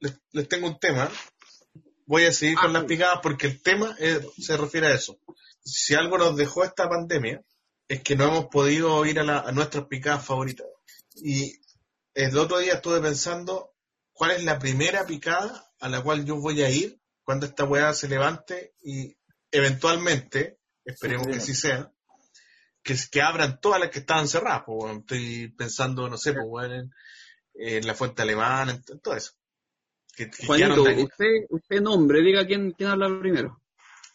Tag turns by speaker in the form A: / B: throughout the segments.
A: les, les tengo un tema. Voy a seguir con
B: Ah,
A: las picadas porque el tema se refiere a eso. Si algo nos dejó esta pandemia, es que no hemos podido ir a, la- a nuestras picadas favoritas. Y el otro día estuve pensando cuál es la primera picada a la cual yo voy a ir cuando esta weá se levante y eventualmente, esperemos que sí sea, que, que abran todas las que estaban cerradas. pues. Estoy pensando, no sé, pues, en, en la fuente alemana, en, en todo eso. Que, que
B: Juanito, usted, usted nombre, diga quién, quién habla primero.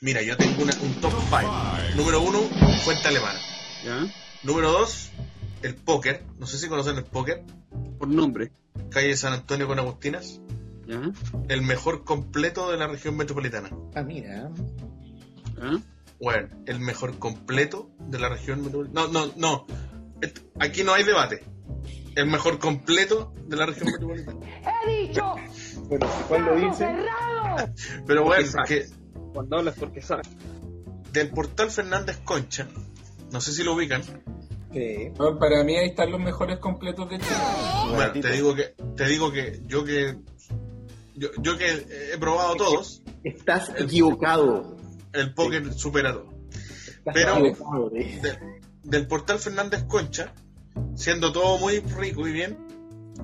A: Mira, yo tengo una- un top 5. Número uno, fuente alemana.
B: ¿Ya?
A: Número dos, el póker. No sé si conocen el póker.
B: Por nombre.
A: Calle San Antonio con Agustinas.
B: ¿Ya?
A: El mejor completo de la región metropolitana.
C: Ah, mira.
A: Bueno, el mejor completo de la región metropolitana. No, no, no. Aquí no hay debate. El mejor completo de la región metropolitana.
D: He dicho,
C: Bueno, ¿cuál lo dice?
A: Pero bueno,
B: Porque
A: que
B: Cuando hablas porque sabes.
A: del portal Fernández Concha, no sé si lo ubican.
C: Sí.
E: Bueno, para mí ahí están los mejores completos de Chile.
A: Bueno, te digo que, te digo que yo que yo, yo que he probado todos,
C: Estás equivocado.
A: el póker supera todo.
C: Estás
A: Pero-
C: equivocado, eh.
A: De- del portal Fernández Concha, siendo todo muy rico y bien,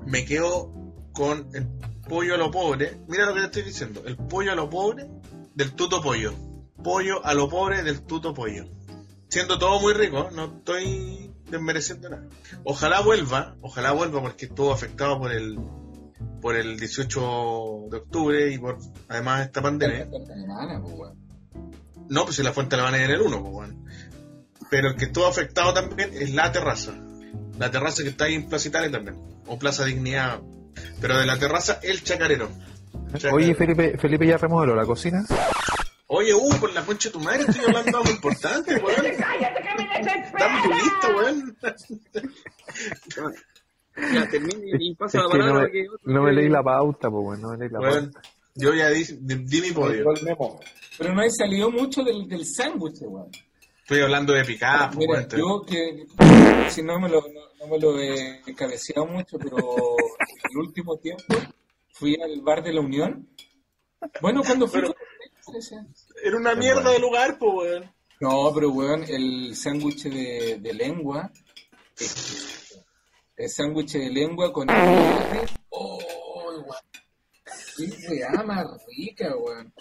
A: me quedo con el pollo a lo pobre. Mira lo que te estoy diciendo, el pollo a lo pobre del tuto pollo. Pollo a lo pobre del tuto pollo. Siendo todo muy rico, no estoy desmereciendo nada. Ojalá vuelva, ojalá vuelva porque estuvo afectado por el por el 18 de octubre y por además esta pandemia.
E: Alemana, pues.
A: No, pues si la fuente la van a ir en el 1, pues, weón. Pero el que estuvo afectado también es la terraza. La terraza que está ahí en Plaza Italia también. O Plaza Dignidad. Pero de la terraza, el chacarero. Chacarero.
F: Oye, Felipe, Felipe ya remodeló la cocina.
A: Oye, uh, por la concha de tu madre, estoy hablando de algo importante, weón.
D: ¡Cállate que me desespera!
A: Dame tu lista, weón.
B: Ya, termine y pasa
F: Es
B: la
F: que no
B: palabra
F: me,
B: que
F: no me leí la pauta, pues bueno, no me leí la
A: Weón,
F: pauta.
A: yo ya di, di, di mi podio.
E: Pero no hay salido mucho del, del sándwich, weón.
A: Estoy hablando de picada, pues,
E: Mira,
A: weón.
E: yo que si no me lo, no, no me lo he cabeceado mucho, pero el último tiempo fui al bar de la Unión. Bueno, cuando fui...
A: Pero- Era una mierda de lugar, pues, weón.
E: No, pero weón, el sándwich de, de lengua, exquisito. el sándwich de lengua con oh, weón. Qué weá más rica, weón.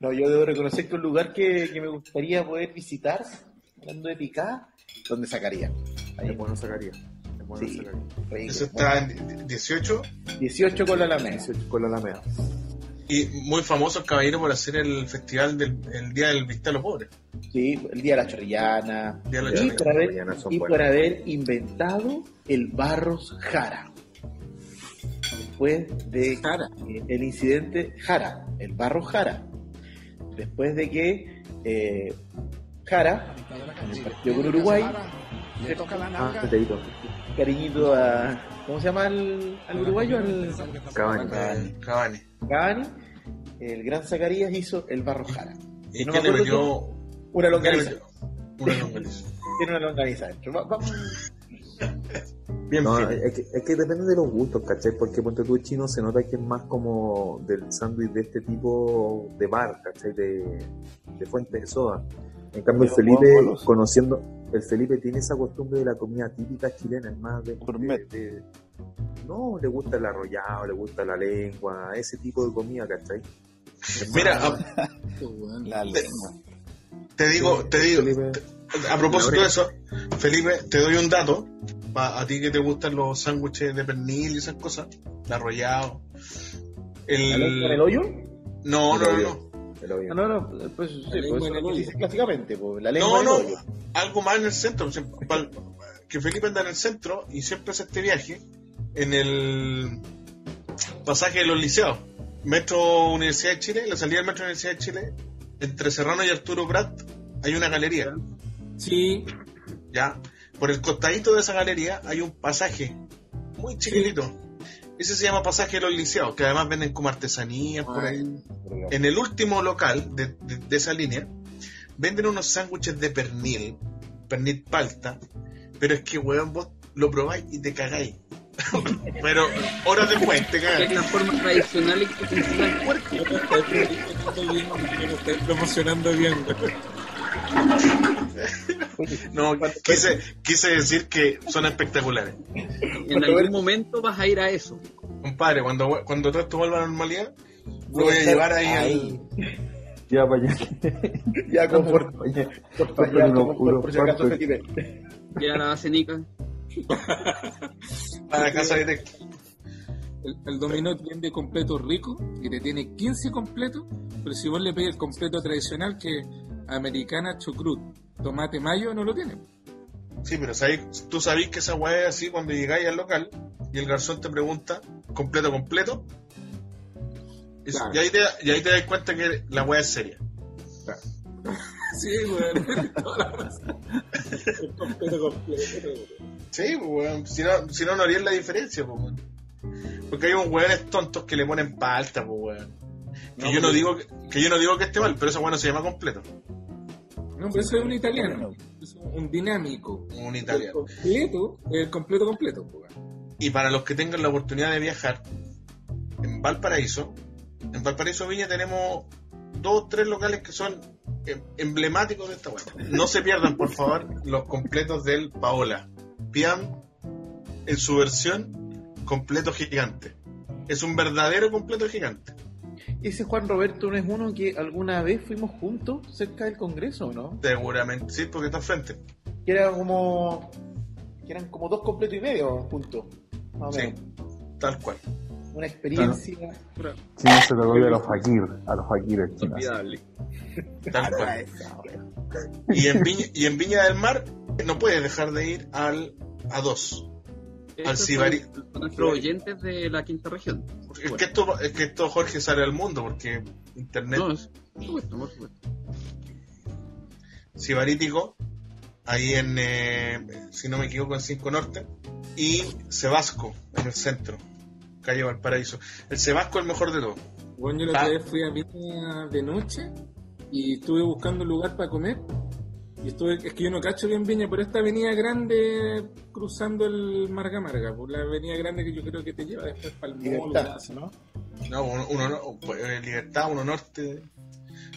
C: No, yo debo reconocer que un lugar que, que me gustaría poder visitar, hablando de picada, donde sacaría. Ahí,
F: Es bueno sacaría. Es bueno
C: Sí.
F: sacaría.
C: rico.
A: Eso está en 18.
C: 18 con la Alameda.
F: 18 con la Alameda.
A: Y muy famoso el caballero por hacer el festival del el Día del Vista a los Pobres.
C: Sí, el día de la chorrillana.
A: Día de la
C: y
A: chorrillana.
C: por haber, y
F: buenas.
C: por haber inventado el Barros Jara. Después de
E: Jara.
C: eh, el incidente Jara, el Barros Jara. Después de que eh, Jara, en el partido con Uruguay,
F: Ah, Teito.
C: cariñito a. ¿Cómo se llama al, al uruguayo? Al
F: Cavani.
A: Cavani.
C: Cavani. El gran Zacarías hizo el Barros Jara.
A: ¿Y
C: No
A: quién
C: me
A: le metió?
C: Una
A: ¿Quién le
C: longaniza.
A: metió? Una longaniza.
C: Tiene una longaniza dentro. Vamos.
A: Bien
F: No, es que, es que depende de los gustos, ¿cachai? Porque ponte tú chino se nota que es más como del sándwich de este tipo de bar, ¿cachai? De, de fuente de soda. En cambio, el Felipe, conociendo, el Felipe tiene esa costumbre de la comida típica chilena, es más de, de- de- no, le gusta el arrollado, le gusta la lengua, ese tipo de comida, ¿cachai? Es
A: Mira, a-
G: La lengua.
A: te digo, te digo,
F: Felipe,
A: a propósito de eso, Felipe, te doy un dato. pa- a ti que te gustan los sándwiches de pernil y esas cosas, de arrollado.
C: ¿La lengua en el
A: El...
C: hoyo?
A: No,
F: El
A: no, no,
F: hoyo.
A: no.
F: El obvio.
C: No, no, no, pues, sí,
E: La lengua
C: pues,
E: en
C: eso
E: el
C: es lo que
E: hoyo.
C: se dice clásicamente, pues, la lengua
A: No,
C: en
A: no,
C: el hoyo.
A: algo más en el centro. Que Felipe anda en el centro y siempre hace este viaje en el pasaje de los liceos. Metro Universidad de Chile, la salida del Metro Universidad de Chile, entre Serrano y Arturo Prat, hay una galería.
E: Sí,
A: ¿ya? Por el costadito de esa galería hay un pasaje muy chiquitito. Ese se llama Pasaje de los Liceos, que además venden como artesanías por ahí. En el último local de, de- de esa línea, venden unos sándwiches de pernil, pernil palta, pero es que, weón, vos lo probáis y te cagáis. Pero horas después te cagas.
B: es la forma tradicional en que
E: promocionando bien, no
A: quise, quise decir que son espectaculares.
B: En algún momento vas a ir a eso.
A: Compadre, cuando, cuando todo esto vuelva a la normalidad, lo voy a llevar ahí al...
F: Ya para allá.
C: Ya, confort.
F: Oye,
C: Por,
F: no, puro
C: por si acaso,
F: cuarto.
C: Felipe.
B: Ya la cenica.
A: a la casa directa.
E: El, el dominó vende completo rico y te tiene 15 completos, pero si vos le pedís el completo tradicional que americana chucrut, tomate mayo, no lo tiene.
A: Sí, pero sabéis- tú sabés que esa weá es así cuando llegáis al local y el garzón te pregunta, ¿completo, completo? Y,
E: Claro.
A: y ahí te, y ahí te das cuenta que la weá es seria.
E: Sí, weón. Completo completo.
A: Sí, pues, weón. Si no, si no, no harían la diferencia, pues, weón. Porque hay unos weones tontos que le ponen palta, pues, weón. Que,
E: No,
A: yo no digo que, que yo no digo que esté mal, pero esa weá no se llama completo.
E: No, pero eso es un italiano. Es un dinámico.
A: Un
E: El
A: italiano.
E: completo, el completo completo.
A: Y para los que tengan la oportunidad de viajar, en Valparaíso, en Valparaíso Viña tenemos dos o tres locales que son em- emblemáticos de esta web. No se pierdan, por favor, los completos del Paola. Piam, en su versión, completo gigante. Es un verdadero completo gigante.
C: Ese Juan Roberto no es uno que alguna vez fuimos juntos cerca del Congreso, ¿o ¿no?
A: Seguramente, sí, porque está al frente.
C: Que era como. que eran como dos completos y medio juntos. Más o
A: Sí,
C: menos.
A: tal cual.
C: Una experiencia.
F: Si no se lo doy a los fakir, a los fakires.
B: Olvidable.
A: Tal cual. Y en, Viña, y en Viña del Mar no puedes dejar de ir al A2. Al
B: Son nuestros oyentes de la quinta región.
A: Es que, esto, es que esto Jorge sale al mundo porque internet
B: No, es- por supuesto, por supuesto.
A: sibarítico, ahí en, eh, si no me equivoco, en 5 Norte, y Sebasco, en el centro, calle Valparaíso. El Sebasco es el mejor de todos.
E: Bueno, yo la
A: Ah.
E: otra vez fui a Viña de noche y estuve buscando un lugar para comer. Y estuve, es que yo no cacho bien Viña, pero esta avenida grande cruzando el Marga Marga, por la avenida grande que yo creo que te lleva después para el
C: Libertad,
E: la-
C: ¿no?
A: No, uno, uno no- pues, eh, Libertad, uno Norte.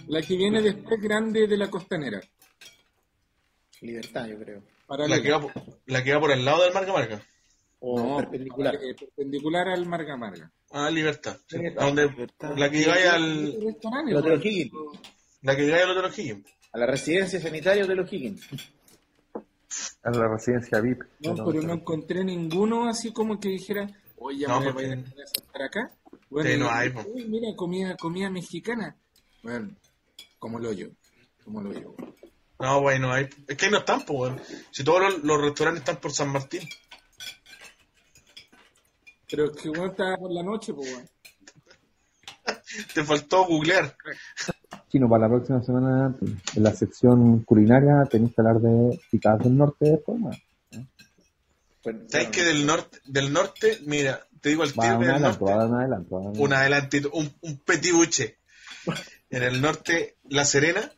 E: La que viene después grande de la costanera.
C: Libertad, yo creo.
E: Para
A: La que, va, por- la que va por el lado del Marca Marca.
C: O
E: No,
C: perpendicular.
E: eh, perpendicular al Marga Marga.
A: Ah, Libertad. sí.
C: Libertad,
A: A donde-
F: Libertad.
A: la que llegáis al.
C: Higgins.
A: la que llegáis al Hotel O'Higgins.
C: A la residencia sanitaria de los Higgins.
F: A la residencia VIP.
E: No, pero no encontré ninguno así como que dijera, oye, ya
A: No,
E: me
A: porque-
E: voy a sentar acá.
A: Sí,
E: y-
A: no hay,
E: uy, mira, comida, comida mexicana. Bueno, como lo yo, como lo yo.
A: No, bueno, hay, es que ahí no están, pues, weón. Si todos los, los restaurantes están por San Martín.
E: Pero es que bueno, estaba por la noche, pues bueno.
A: Te faltó googlear.
F: Chino, para la próxima semana, en la sección culinaria, tenéis que hablar de picadas del norte después, weón.
C: Pues,
A: ¿Sabes que del norte, del norte, mira, te digo el tiro
F: un
A: del
F: adelanto,
A: norte.
F: adelanto.
A: adelantito, un, un petit buche. En el norte, La Serena,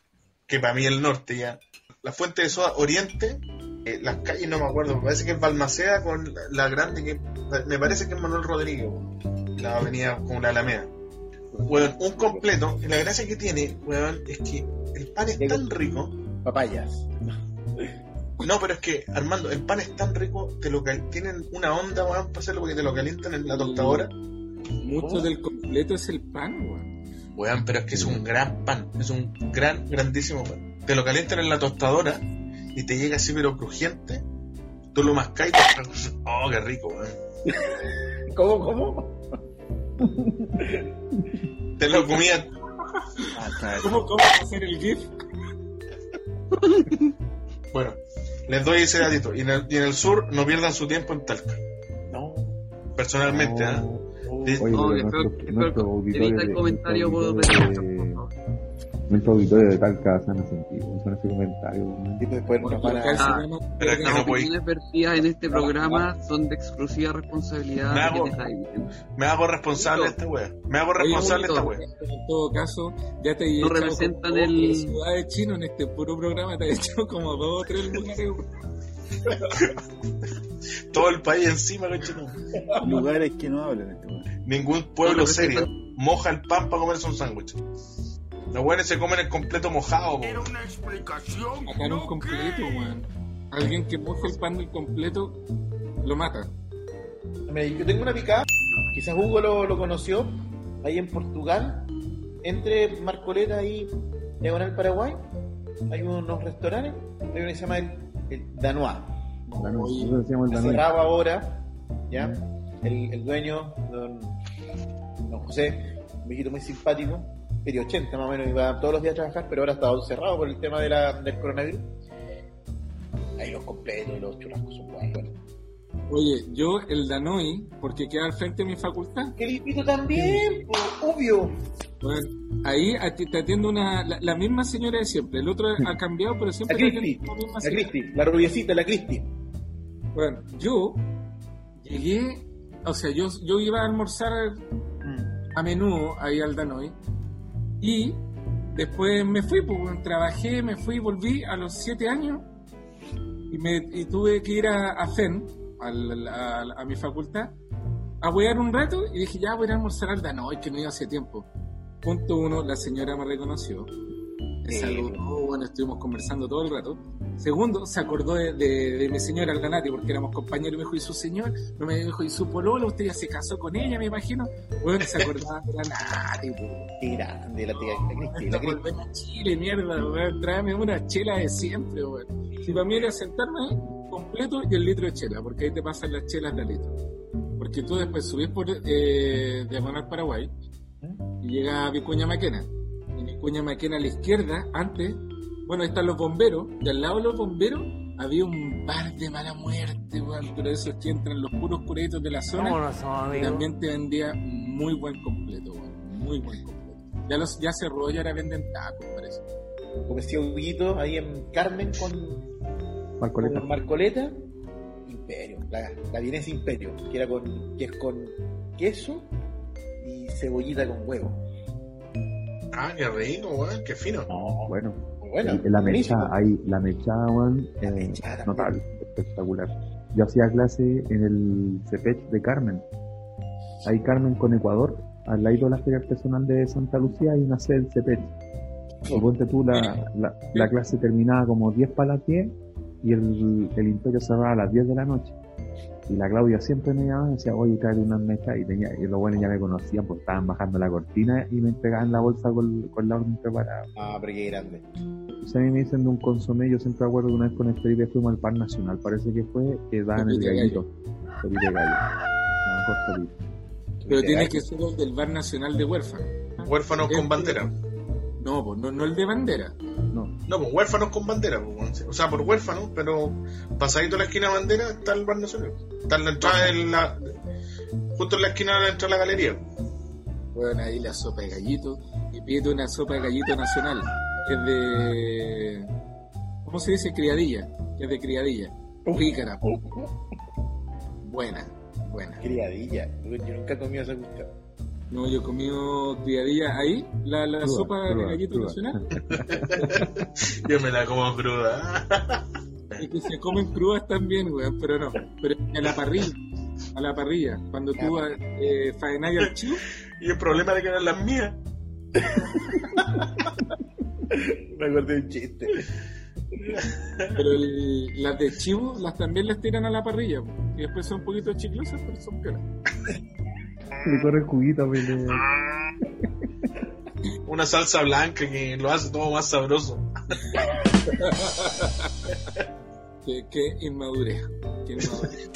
A: que para mí el norte ya. La fuente de soda oriente, eh, las calles no me acuerdo, me parece que es Balmaceda con la, la grande, que me parece que es Manuel Rodríguez, la avenida con la Alameda. Weón, un completo, y la gracia que tiene, weón, es que el pan es tan rico.
C: Papayas.
A: No, pero es que, Armando, el pan es tan rico, te lo cal- tienen una onda, weón, para hacerlo porque te lo calientan en la tostadora.
E: Mucho del completo es el pan, weón.
A: Weón, pero es que es un gran pan, es un gran, grandísimo pan. Te lo calientan en la tostadora y te llega así pero crujiente. Tú lo mascas y te... Oh, qué rico, weón.
C: ¿Cómo, cómo?
A: Te lo comías.
E: ¿Cómo, cómo hacer el GIF?
A: Bueno, les doy ese datito. Y en el, y en el sur no pierdan su tiempo en Talca.
C: No.
A: Personalmente, ¿ah? Sí.
F: Oye,
B: No,
F: nuestro, nuestro
B: que
F: auditorio
B: evita el
F: de,
B: comentario
F: nuestro de,
B: favor.
F: Nuestro auditorio de Talca se van a sentir con ese comentario. weón.
C: Y después nos van
E: Porque acá
C: a...
B: Ah,
A: pero que
B: Las
A: no
B: opiniones vertidas en este programa son de exclusiva responsabilidad
A: Me
B: de
A: hago-. Me hago responsable de esta wea. Me hago responsable de esta wea.
E: En todo caso, ya te he
B: No representan
E: como
B: el-
E: ciudades chino en este puro programa, te he hecho como dos o tres lugares.
A: Todo el país encima, cochino.
G: Lugares que no hablan este weón.
A: Ningún pueblo serio moja el pan para comerse un sándwich. Los buenos se comen el completo mojado. po.
E: Acá en un completo, weón. Alguien que moja el pan del completo lo mata.
C: Mira, Yo tengo una picada, quizás Hugo lo, lo conoció, ahí en Portugal, entre Marcoleta y Diagonal Paraguay, hay unos restaurantes, hay uno que se llama el, el Danois. Cerrado ahora, ¿ya? El, el dueño, don, don José, un viejito muy simpático, medio 80 más o menos, iba todos los días a trabajar, pero ahora está cerrado por el tema de la, del coronavirus. Ahí los completos, los churrascos son buenos.
E: Oye, yo el Danoi, porque queda al frente de mi facultad,
C: ¡Qué limpito también! po, obvio!
E: bueno, ahí te atiende una, la, la misma señora de siempre. El otro ha cambiado, pero
C: La
E: siempre te
C: Cristi,
E: la misma
C: la. Cristi, la rubiecita, la Cristi.
E: Bueno, yo llegué, o sea, yo, yo iba a almorzar a menudo ahí al Danoi y después me fui, pues, trabajé, me fui, volví a los siete años y, me, y tuve que ir a, a FEN, a, mi facultad, a huear un rato y dije, ya voy a almorzar al Danoi, que no iba hace tiempo. Punto uno, la señora me reconoció. Me
C: Sí.
E: saludó, bueno, estuvimos conversando todo el rato. Segundo, se acordó de, de- de mi señora el Nati, porque éramos compañeros, y me dijo, ¿y su señor? No me dijo, ¿y su polola? Usted ya se casó con ella, me imagino. Bueno, se acordaba de la Nati, po.
C: Qué grande la tía, Cristi, la Cristi.
E: a Chile, mierda, weón. Tráeme una chela de siempre, weón. Si para mí era sentarme ahí, completo y el litro de chela, porque ahí te pasan las chelas de litro. Porque tú después subís por eh, Diagonal Paraguay y llega a Vicuña Maquena. Y Vicuña Maquena a la izquierda, antes, bueno, ahí están los bomberos, y al lado de los bomberos había un bar de mala muerte, weón, pero esos que entran los puros curaditos de la zona. Y también te vendía muy buen completo, weón, muy buen completo. Ya, los, ya cerró y ahora venden tacos, parece.
C: Como decía Huguito, ahí en Carmen con,
F: Marcoleta.
C: con Marcoleta. Imperio, la, la vienesa Imperio, que, era con, que es con queso y cebollita con huevo.
A: Ah, qué rico, weón, qué fino.
C: No,
F: Bueno,
C: bueno.
F: y la mechada, ahí, la mechada, weón, eh, notable, espectacular. Yo hacía clase en el CEPECH de Carmen. Ahí Carmen con Ecuador, al lado de la feria artesanal de Santa Lucía hay una sede del CEPECH. Y ponte tú, la, la, la clase terminaba como 10 para las 10 y el, el imperio cerraba a las 10 de la noche. Y la Claudia siempre me llamaba y decía, oye, trae unas mechas. Y, tenía, y los buenos ya me conocían porque estaban bajando la cortina y me entregaban la bolsa con, con la orden preparada.
C: Ah, pero qué grande.
F: Si a mí me dicen de un consomé, yo siempre me acuerdo que una vez con el Felipe fuimos al Par Nacional, parece que fue, que daban el
E: Felipe
F: gallito. Felipe Gallo. No, mejor Felipe.
E: Pero tiene que ser el del Bar Nacional de Huérfanos.
A: Huérfanos con bandera.
E: No, pues no, no el de bandera.
F: No,
A: pues huérfanos con bandera. pues. O sea, por huérfanos, pero pasadito a la esquina de bandera está el bar nacional. Está en la entrada de la. Justo en la esquina de la entrada de la galería.
E: Bueno, ahí la sopa de gallito. Y pídete una sopa de gallito nacional. Que es de. ¿Cómo se dice? Criadilla. Que es de criadilla. Pícara. Buena, buena.
C: Criadilla. Yo nunca he comido esa cuestión.
E: No, yo he comido criadilla ahí, la, la
F: Cruda,
E: sopa de
F: cruda,
E: gallito
F: cruda.
E: nacional.
A: Yo me la como cruda.
E: Y que se comen crudas también, weón, pero no. Pero a la parrilla. A la parrilla. Cuando tú eh, faenás al chivo,
A: y el problema de que eran las mías.
C: Me acordé de un chiste.
E: pero el- las de chivo las también las tiran a la parrilla. Y después son un poquito chiclosas, pero son piolas.
F: le corre el juguito, le-
A: Una salsa blanca que lo hace todo más sabroso.
E: Qué, qué inmadurez. Qué inmadurez.